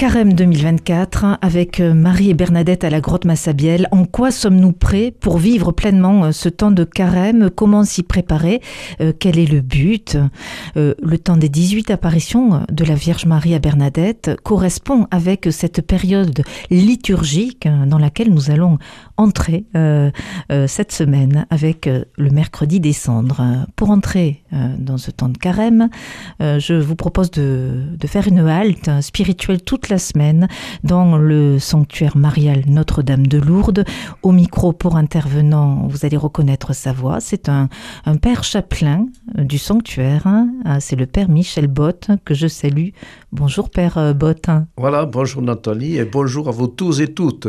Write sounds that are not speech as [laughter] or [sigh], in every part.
Carême 2024 avec euh, Marie et Bernadette à la grotte Massabielle. En quoi sommes-nous prêts pour vivre pleinement euh, ce temps de carême? Comment s'y préparer? Euh, Quel est le but? Le temps des 18 apparitions de la Vierge Marie à Bernadette correspond avec cette période liturgique dans laquelle nous allons entrer cette semaine avec le mercredi décembre. Pour entrer dans ce temps de carême, je vous propose de, de faire une halte spirituelle toute la semaine dans le sanctuaire marial Notre-Dame de Lourdes. Au micro pour intervenant, vous allez reconnaître sa voix. C'est un, père chapelain du sanctuaire. Hein. Ah, c'est le père Michel Bott que je salue. Bonjour père euh, Bott. Voilà, bonjour Nathalie et bonjour à vous tous et toutes.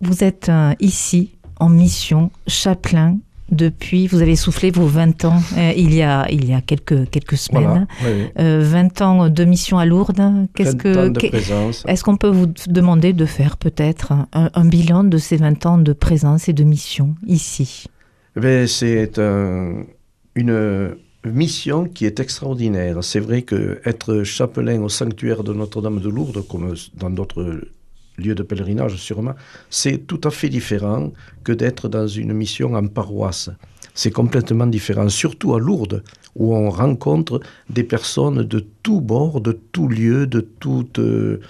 Vous êtes euh, ici en mission chapelain depuis, vous avez soufflé vos 20 ans euh, il, y a, il y a quelques, quelques semaines. 20 euh, ans de mission à Lourdes. Qu'est-ce que, Est-ce qu'on peut vous demander de faire peut-être un, bilan de ces 20 ans de présence et de mission ici? Eh C'est une mission qui est extraordinaire. C'est vrai que être chapelain au sanctuaire de Notre-Dame de Lourdes, comme dans d'autres lieu de pèlerinage sûrement, c'est tout à fait différent que d'être dans une mission en paroisse. C'est complètement différent, surtout à Lourdes, où on rencontre des personnes de tous bords, de tous lieux, de toutes... Euh,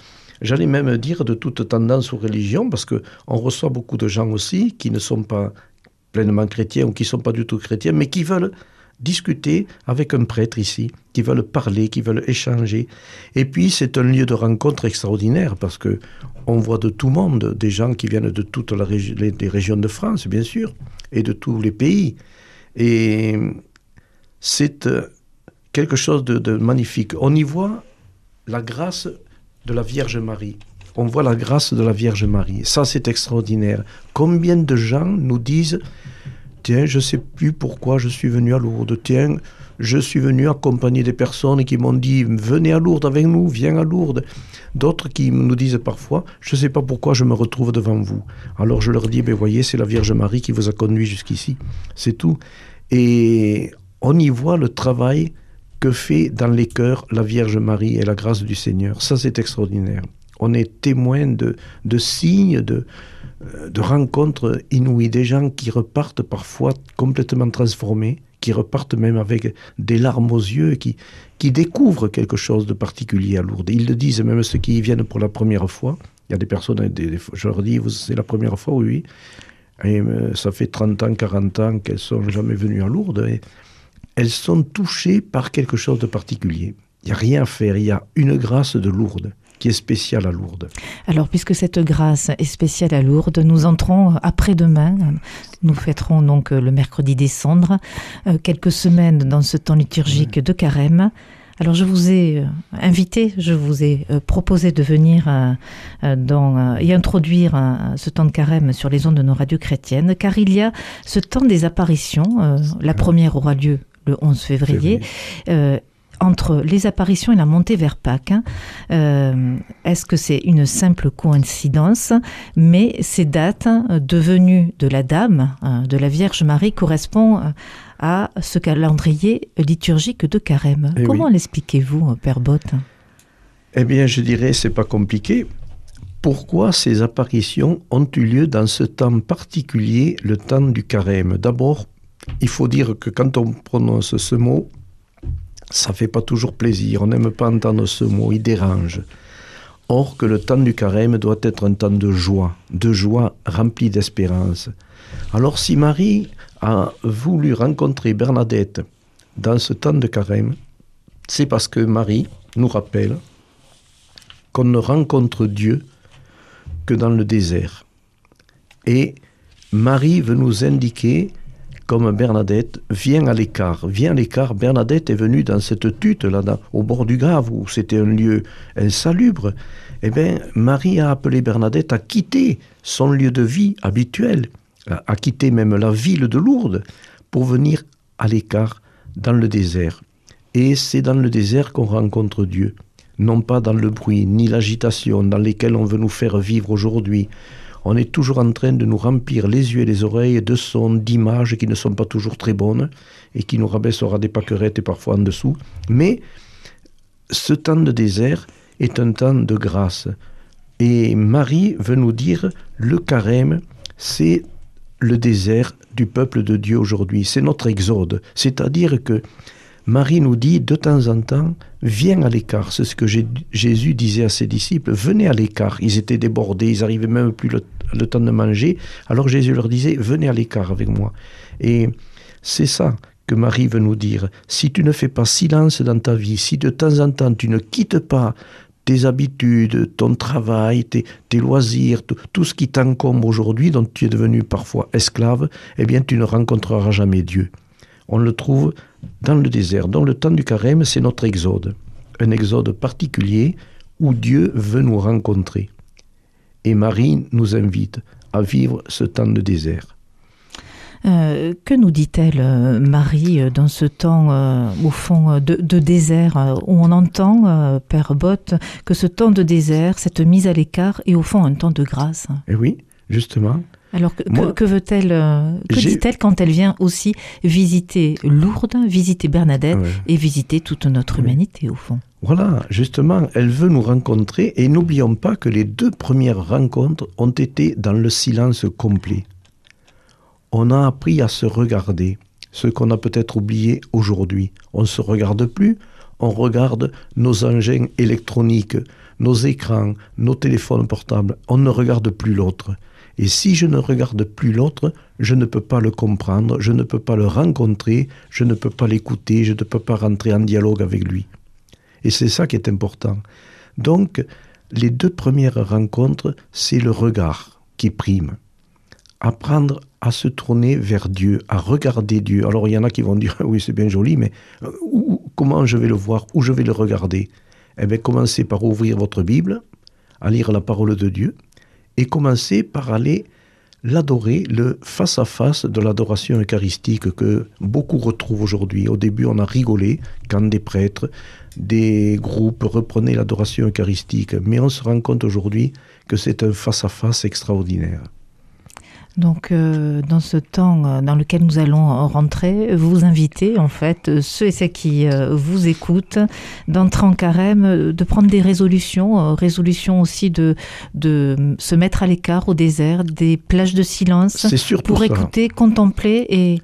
j'allais même dire de toute tendance ou religion, parce qu'on reçoit beaucoup de gens aussi qui ne sont pas pleinement chrétiens ou qui ne sont pas du tout chrétiens, mais qui veulent discuter avec un prêtre ici, qui veulent parler, qui veulent échanger. Et puis c'est un lieu de rencontre extraordinaire parce que on voit de tout monde, des gens qui viennent de toutes les, régions de France, bien sûr, et de tous les pays. Et c'est euh, quelque chose de, de magnifique. On y voit la grâce de la Vierge Marie. On voit la grâce de la Vierge Marie. Ça, c'est extraordinaire. Combien de gens nous disent Tiens, je ne sais plus pourquoi je suis venu à Lourdes. Tiens, je suis venu accompagner des personnes qui m'ont dit Venez à Lourdes avec nous, viens à Lourdes. D'autres qui nous disent parfois Je ne sais pas pourquoi je me retrouve devant vous. Alors je leur dis Ben voyez, c'est la Vierge Marie qui vous a conduit jusqu'ici. C'est tout. Et on y voit le travail que fait dans les cœurs la Vierge Marie et la grâce du Seigneur. Ça, c'est extraordinaire. On est témoin de, de signes, de, de rencontres inouïes, des gens qui repartent parfois complètement transformés, qui repartent même avec des larmes aux yeux, qui, qui découvrent quelque chose de particulier à Lourdes. Ils le disent, même ceux qui y viennent pour la première fois. Il y a des personnes, je leur dis, c'est la première fois, oui. Et euh, ça fait 30 ans, 40 ans qu'elles sont jamais venues à Lourdes. Et elles sont touchées par quelque chose de particulier. Il n'y a rien à faire, il y a une grâce de Lourdes qui est spéciale à Lourdes. Alors, puisque cette grâce est spéciale à Lourdes, nous entrons après-demain. Nous fêterons donc le mercredi des cendres, euh, quelques semaines dans ce temps liturgique de carême. Alors je vous ai euh, invité, je vous ai euh, proposé de venir dans, et introduire ce temps de carême sur les ondes de nos radios chrétiennes, car il y a ce temps des apparitions. la première aura lieu le 11 février entre les apparitions et la montée vers Pâques. Hein, euh, est-ce que c'est une simple coïncidence Mais ces dates hein, devenues de la Dame, hein, de la Vierge Marie, correspondent à ce calendrier liturgique de Carême. Eh Comment l'expliquez-vous, Père Bott Eh bien, je dirais, c'est pas compliqué. Pourquoi ces apparitions ont eu lieu dans ce temps particulier, le temps du carême? D'abord, il faut dire que quand on prononce ce mot, ça fait pas toujours plaisir. On n'aime pas entendre ce mot, il dérange. Or que le temps du carême doit être un temps de joie, de joie remplie d'espérance. Alors si Marie a voulu rencontrer Bernadette dans ce temps de carême, c'est parce que Marie nous rappelle qu'on ne rencontre Dieu que dans le désert. Et Marie veut nous indiquer comme Bernadette, vient à l'écart. Vient à l'écart. Bernadette est venue dans cette tute, là, au bord du Grave, où c'était un lieu insalubre. Eh bien, Marie a appelé Bernadette à quitter son lieu de vie habituel, à quitter même la ville de Lourdes, pour venir à l'écart dans le désert. Et c'est dans le désert qu'on rencontre Dieu, non pas dans le bruit ni l'agitation dans lesquels on veut nous faire vivre aujourd'hui. On est toujours en train de nous remplir les yeux et les oreilles de sons, d'images qui ne sont pas toujours très bonnes et qui nous rabaissera des paquerettes et parfois en dessous. Mais ce temps de désert est un temps de grâce. Et Marie veut nous dire, le carême, c'est le désert du peuple de Dieu aujourd'hui. C'est notre exode. C'est-à-dire que Marie nous dit de temps en temps, viens à l'écart. C'est ce que Jésus disait à ses disciples, venez à l'écart. Ils étaient débordés, ils n'arrivaient même plus le, le, temps de manger. Alors Jésus leur disait, venez à l'écart avec moi. Et c'est ça que Marie veut nous dire. Si tu ne fais pas silence dans ta vie, si de temps en temps tu ne quittes pas tes habitudes, ton travail, tes, loisirs, tout, tout ce qui t'encombre aujourd'hui, dont tu es devenu parfois esclave, eh bien tu ne rencontreras jamais Dieu. On le trouve dans le désert. Dans le temps du carême, c'est notre exode. Un exode particulier où Dieu veut nous rencontrer. Et Marie nous invite à vivre ce temps de désert. Euh, que nous dit-elle, euh, Marie, euh, dans ce temps, euh, au fond, de, de désert, où on entend, euh, Père Bott, que ce temps de désert, cette mise à l'écart, est au fond un temps de grâce? Et oui, justement. Alors, que, Moi, que, que veut-elle, que dit-elle quand elle vient aussi visiter Lourdes, visiter Bernadette Ouais. et visiter toute notre Oui. humanité, au fond? Voilà, justement, elle veut nous rencontrer et n'oublions pas que les deux premières rencontres ont été dans le silence complet. On a appris à se regarder, ce qu'on a peut-être oublié aujourd'hui. On ne se regarde plus, on regarde nos engins électroniques, nos écrans, nos téléphones portables. On ne regarde plus l'autre. Et si je ne regarde plus l'autre, je ne peux pas le comprendre, je ne peux pas le rencontrer, je ne peux pas l'écouter, je ne peux pas rentrer en dialogue avec lui. Et c'est ça qui est important. Donc, les deux premières rencontres, c'est le regard qui prime. Apprendre à se tourner vers Dieu, à regarder Dieu. Alors, il y en a qui vont dire, [laughs] oui, c'est bien joli, mais euh, comment je vais le voir, où je vais le regarder? Eh bien, commencez par ouvrir votre Bible, à lire la parole de Dieu, et commencez par aller l'adorer, le face-à-face de l'adoration eucharistique que beaucoup retrouvent aujourd'hui. Au début, on a rigolé quand des prêtres, des groupes reprenaient l'adoration eucharistique, mais on se rend compte aujourd'hui que c'est un face-à-face extraordinaire. Donc, euh, dans ce temps euh, dans lequel nous allons rentrer, vous invitez, en fait, euh, ceux et celles qui euh, vous écoutent, d'entrer en carême, de prendre des résolutions, euh, résolutions aussi de, de se mettre à l'écart au désert, des plages de silence, pour ça. écouter, contempler et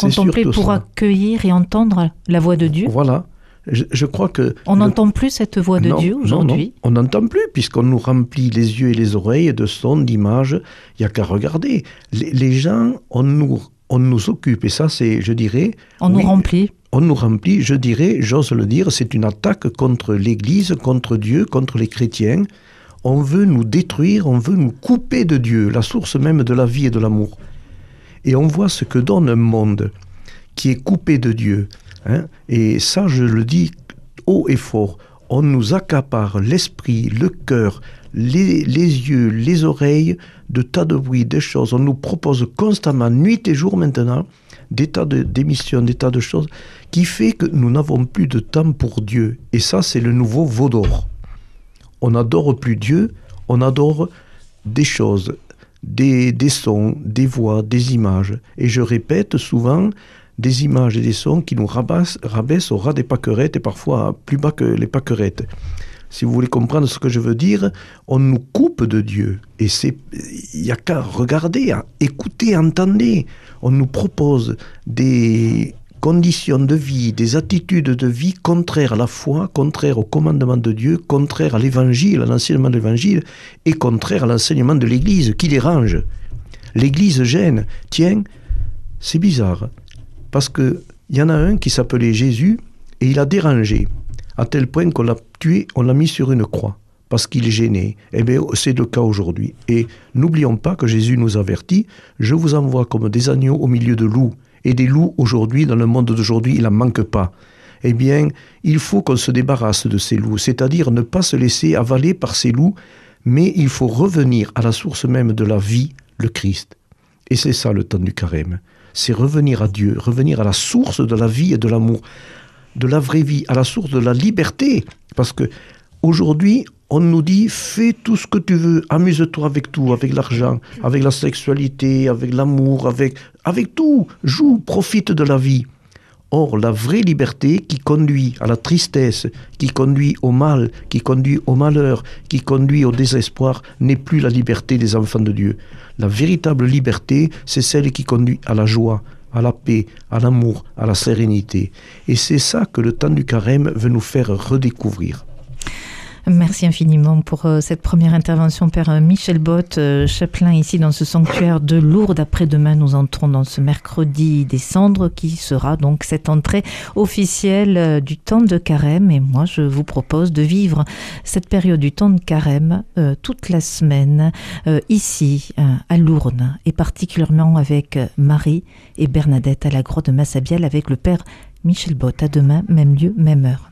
contempler pour ça. accueillir et entendre la voix de Dieu. Voilà. Je, je crois que... On le- n'entend plus cette voix de Non, Dieu aujourd'hui. On n'entend plus, puisqu'on nous remplit les yeux et les oreilles de sons, d'images. Il n'y a qu'à regarder. Les, les gens, on nous, on nous occupe, et ça, c'est, je dirais, On oui, nous remplit. on nous remplit, je dirais, j'ose le dire, c'est une attaque contre l'Église, contre Dieu, contre les chrétiens. On veut nous détruire, on veut nous couper de Dieu, la source même de la vie et de l'amour. Et on voit ce que donne un monde qui est coupé de Dieu. Hein. Et ça, je le dis haut et fort. On nous accapare l'esprit, le cœur, les, yeux, les oreilles de tas de bruits, des choses. On nous propose constamment, nuit et jour maintenant, des tas de- d'émissions, des tas de choses, qui fait que nous n'avons plus de temps pour Dieu. Et ça, c'est le nouveau veau d'or. On n'adore plus Dieu, on adore des choses, des, des sons, des voix, des images. Et je répète souvent des images et des sons qui nous rabaissent, au ras des pâquerettes et parfois plus bas que les pâquerettes. Si vous voulez comprendre ce que je veux dire, on nous coupe de Dieu. Et il n'y a qu'à regarder, à écouter, entendre. On nous propose des conditions de vie, des attitudes de vie contraires à la foi, contraires au commandement de Dieu, contraires à l'évangile, à l'enseignement de l'évangile, et contraires à l'enseignement de l'Église, qui les range. L'Église gêne. Tiens, c'est bizarre, parce que il y en a un qui s'appelait Jésus, et il a dérangé, à tel point qu'on l'a tué, on l'a mis sur une croix, parce qu'il gênait. Eh bien, c'est le cas aujourd'hui. Et n'oublions pas que Jésus nous avertit, je vous envoie comme des agneaux au milieu de loups. Et des loups, aujourd'hui, dans le monde d'aujourd'hui, il n'en manque pas. Eh bien, il faut qu'on se débarrasse de ces loups, c'est-à-dire ne pas se laisser avaler par ces loups, mais il faut revenir à la source même de la vie, le Christ. Et c'est ça le temps du carême. C'est revenir à Dieu, revenir à la source de la vie et de l'amour, de la vraie vie, à la source de la liberté. Parce que aujourd'hui, on nous dit fais tout ce que tu veux, amuse-toi avec tout, avec l'argent, avec la sexualité, avec l'amour, avec, avec tout, joue, profite de la vie. Or, la vraie liberté qui conduit à la tristesse, qui conduit au mal, qui conduit au malheur, qui conduit au désespoir, n'est plus la liberté des enfants de Dieu. La véritable liberté, c'est celle qui conduit à la joie, à la paix, à l'amour, à la sérénité. Et c'est ça que le temps du carême veut nous faire redécouvrir. Merci infiniment pour euh, cette première intervention, Père euh, Michel Bott, euh, chapelain ici dans ce sanctuaire de Lourdes. Après-demain, nous entrons dans ce mercredi des cendres qui sera donc cette entrée officielle du temps de carême. Et moi, je vous propose de vivre cette période du temps de carême toute la semaine ici à Lourdes et particulièrement avec Marie et Bernadette à la grotte de Massabielle avec le Père Michel Bott. À demain, même lieu, même heure.